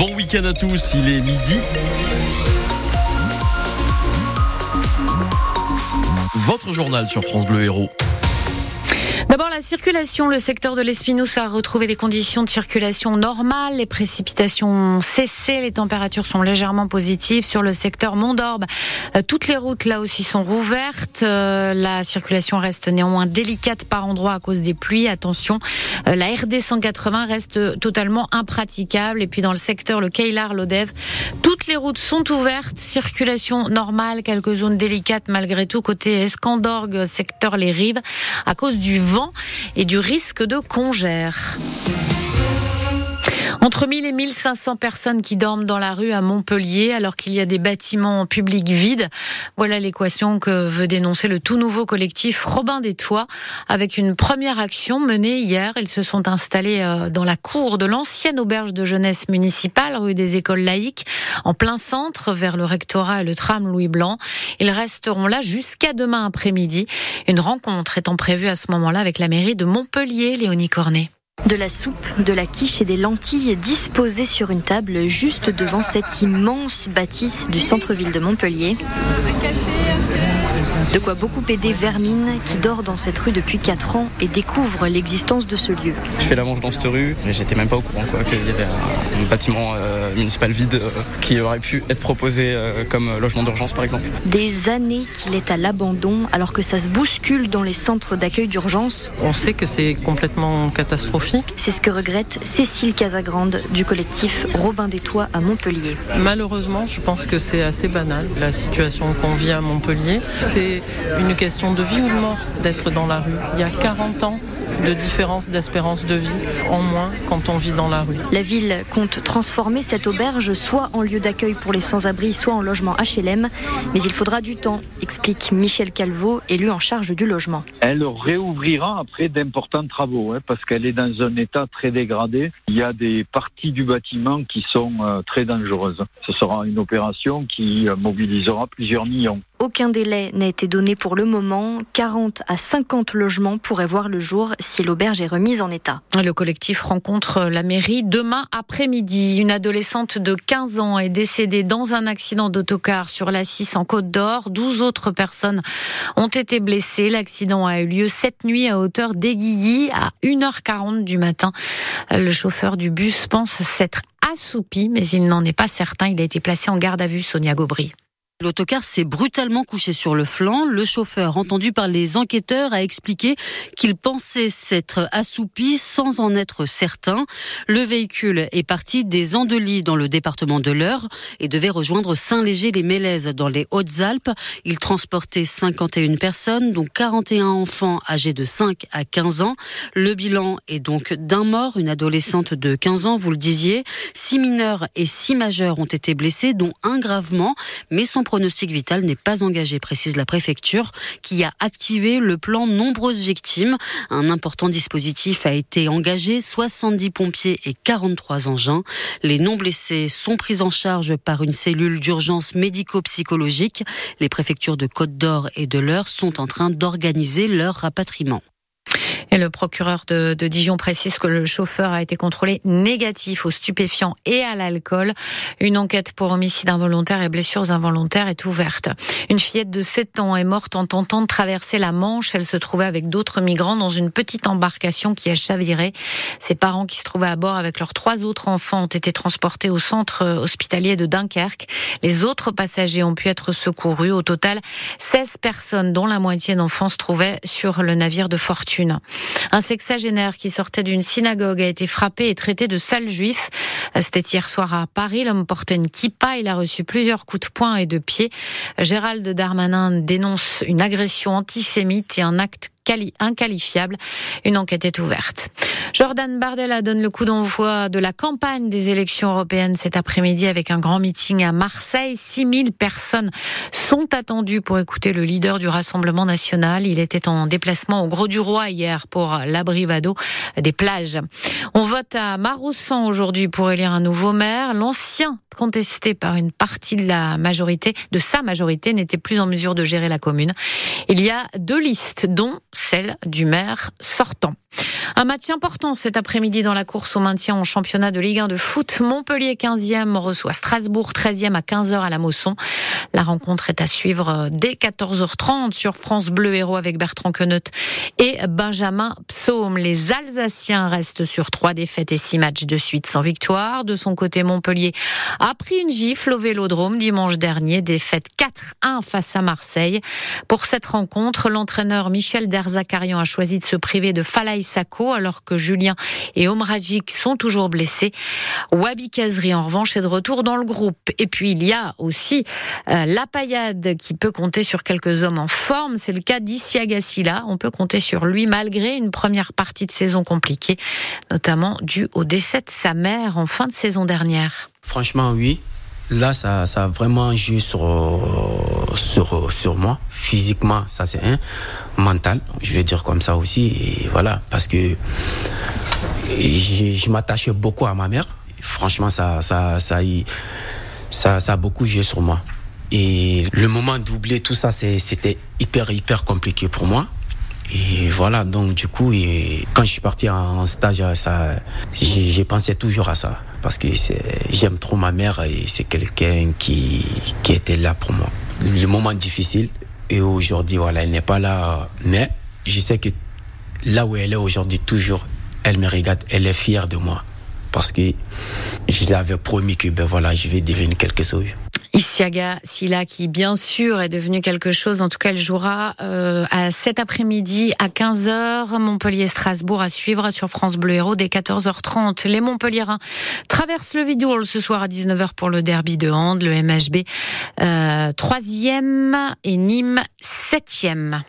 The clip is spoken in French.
Bon week-end à tous, il est midi. Votre journal sur France Bleu Héros. La circulation, le secteur de l'Espinous a retrouvé des conditions de circulation normales, les précipitations ont cessé, les températures sont légèrement positives sur le secteur Mont-d'Orbe. Euh, toutes les routes là aussi sont rouvertes, euh, la circulation reste néanmoins délicate par endroits à cause des pluies. Attention, euh, la RD 180 reste totalement impraticable. Et puis dans le secteur le Keilar Lodev, toutes les routes sont ouvertes, circulation normale, quelques zones délicates malgré tout. Côté Escandorgue, secteur les Rives à cause du vent et du risque de congère. Entre 1000 et 1500 personnes qui dorment dans la rue à Montpellier alors qu'il y a des bâtiments publics vides. Voilà l'équation que veut dénoncer le tout nouveau collectif Robin des Toits avec une première action menée hier. Ils se sont installés euh, dans la cour de l'ancienne auberge de jeunesse municipale rue des écoles laïques en plein centre vers le rectorat et le tram Louis Blanc. Ils resteront là jusqu'à demain après-midi. Une rencontre étant prévue à ce moment-là avec la mairie de Montpellier, Léonie Cornet. De la soupe, de la quiche et des lentilles disposées sur une table juste devant cette immense bâtisse du centre-ville de Montpellier. De quoi beaucoup aider Vermine qui dort dans cette rue depuis 4 ans et découvre l'existence de ce lieu. Je fais la manche dans cette rue, mais j'étais même pas au courant qu'il y avait un, bâtiment euh, municipal vide euh, qui aurait pu être proposé euh, comme logement d'urgence par exemple. Des années qu'il est à l'abandon alors que ça se bouscule dans les centres d'accueil d'urgence. On sait que c'est complètement catastrophique. C'est ce que regrette Cécile Casagrande du collectif Robin des Toits à Montpellier. Malheureusement, je pense que c'est assez banal la situation qu'on vit à Montpellier. C'est une question de vie ou de mort d'être dans la rue. Il y a 40 ans, de différence d'espérance de vie en moins quand on vit dans la rue. La ville compte transformer cette auberge soit en lieu d'accueil pour les sans-abri, soit en logement HLM, mais il faudra du temps, explique Michel Calvo, élu en charge du logement. Elle réouvrira après d'importants travaux, hein, parce qu'elle est dans un état très dégradé. Il y a des parties du bâtiment qui sont euh, très dangereuses. Ce sera une opération qui euh, mobilisera plusieurs millions. Aucun délai n'a été donné pour le moment. 40 à 50 logements pourraient voir le jour si l'auberge est remise en état. Le collectif rencontre la mairie demain après-midi. Une adolescente de 15 ans est décédée dans un accident d'autocar sur la 6 en Côte d'Or. 12 autres personnes ont été blessées. L'accident a eu lieu cette nuit à hauteur d'Aiguilly à 1h40 du matin. Le chauffeur du bus pense s'être assoupi, mais il n'en est pas certain. Il a été placé en garde à vue, Sonia Gobry. L'autocar s'est brutalement couché sur le flanc. Le chauffeur, entendu par les enquêteurs, a expliqué qu'il pensait s'être assoupi sans en être certain. Le véhicule est parti des Andelys dans le département de l'Eure et devait rejoindre Saint-Léger-les-Mélèzes dans les Hautes-Alpes. Il transportait 51 personnes, dont 41 enfants âgés de 5 à 15 ans. Le bilan est donc d'un mort, une adolescente de 15 ans, vous le disiez. Six mineurs et six majeurs ont été blessés, dont un gravement, mais pronostic vital n'est pas engagé, précise la préfecture, qui a activé le plan nombreuses victimes. Un important dispositif a été engagé, 70 pompiers et 43 engins. Les non blessés sont pris en charge par une cellule d'urgence médico-psychologique. Les préfectures de Côte d'Or et de l'Eure sont en train d'organiser leur rapatriement. Et le procureur de, de, Dijon précise que le chauffeur a été contrôlé négatif aux stupéfiants et à l'alcool. Une enquête pour homicide involontaire et blessures involontaires est ouverte. Une fillette de 7 ans est morte en tentant de traverser la Manche. Elle se trouvait avec d'autres migrants dans une petite embarcation qui a chaviré. Ses parents qui se trouvaient à bord avec leurs trois autres enfants ont été transportés au centre hospitalier de Dunkerque. Les autres passagers ont pu être secourus. Au total, 16 personnes, dont la moitié d'enfants, se trouvaient sur le navire de fortune. Un sexagénaire qui sortait d'une synagogue a été frappé et traité de sale juif. C'était hier soir à Paris. L'homme portait une kippa. Il a reçu plusieurs coups de poing et de pied. Gérald Darmanin dénonce une agression antisémite et un acte inqualifiable. Une enquête est ouverte. Jordan Bardella donne le coup d'envoi de la campagne des élections européennes cet après-midi avec un grand meeting à Marseille. 6000 personnes sont attendues pour écouter le leader du Rassemblement national. Il était en déplacement au Gros du Roi hier pour l'abrivado des plages. On vote à Maroussan aujourd'hui pour élire un nouveau maire. L'ancien contesté par une partie de la majorité, de sa majorité, n'était plus en mesure de gérer la commune. Il y a deux listes, dont celle du maire sortant. Un match important cet après-midi dans la course au maintien en championnat de Ligue 1 de foot. Montpellier 15e reçoit Strasbourg 13e à 15h à la Mosson. La rencontre est à suivre dès 14h30 sur France Bleu Héros avec Bertrand Queneut et Benjamin Psaume. Les Alsaciens restent sur trois défaites et six matchs de suite sans victoire. De son côté, Montpellier a pris une gifle au Vélodrome dimanche dernier, défaite 4-1 face à Marseille. Pour cette rencontre, l'entraîneur Michel Derzakarian a choisi de se priver de Falaï Sako alors que Julien et Omragic sont toujours blessés. Wabi Kazri en revanche est de retour dans le groupe. Et puis il y a aussi euh, la paillade qui peut compter sur quelques hommes en forme. C'est le cas d'Issiagassila. On peut compter sur lui malgré une première partie de saison compliquée, notamment due au décès de sa mère en fin de saison dernière. Franchement, oui. Là, ça, ça a vraiment joué sur, sur, sur moi. Physiquement, ça c'est un. Mental, je vais dire comme ça aussi. Et voilà, parce que je, je m'attachais beaucoup à ma mère. Franchement, ça, ça, ça, ça, a beaucoup joué sur moi. Et le moment d'oublier tout ça, c'était hyper, hyper compliqué pour moi. Et voilà, donc du coup, et quand je suis parti en stage, j'ai pensé toujours à ça. Parce que j'aime trop ma mère et c'est quelqu'un qui, qui était là pour moi. Le moment difficile, et aujourd'hui, voilà, elle n'est pas là. Mais je sais que là où elle est aujourd'hui, toujours, elle me regarde, elle est fière de moi. Parce que je l'avais promis que ben voilà, je vais devenir quelque chose. Isiaga Silla qui bien sûr est devenu quelque chose. En tout cas, elle jouera euh, à cet après-midi à 15h. Montpellier-Strasbourg à suivre sur France Bleu Héros dès 14h30. Les Montpelliérains traversent le Vidourle ce soir à 19h pour le derby de Hand, le MHB euh, troisième et Nîmes septième.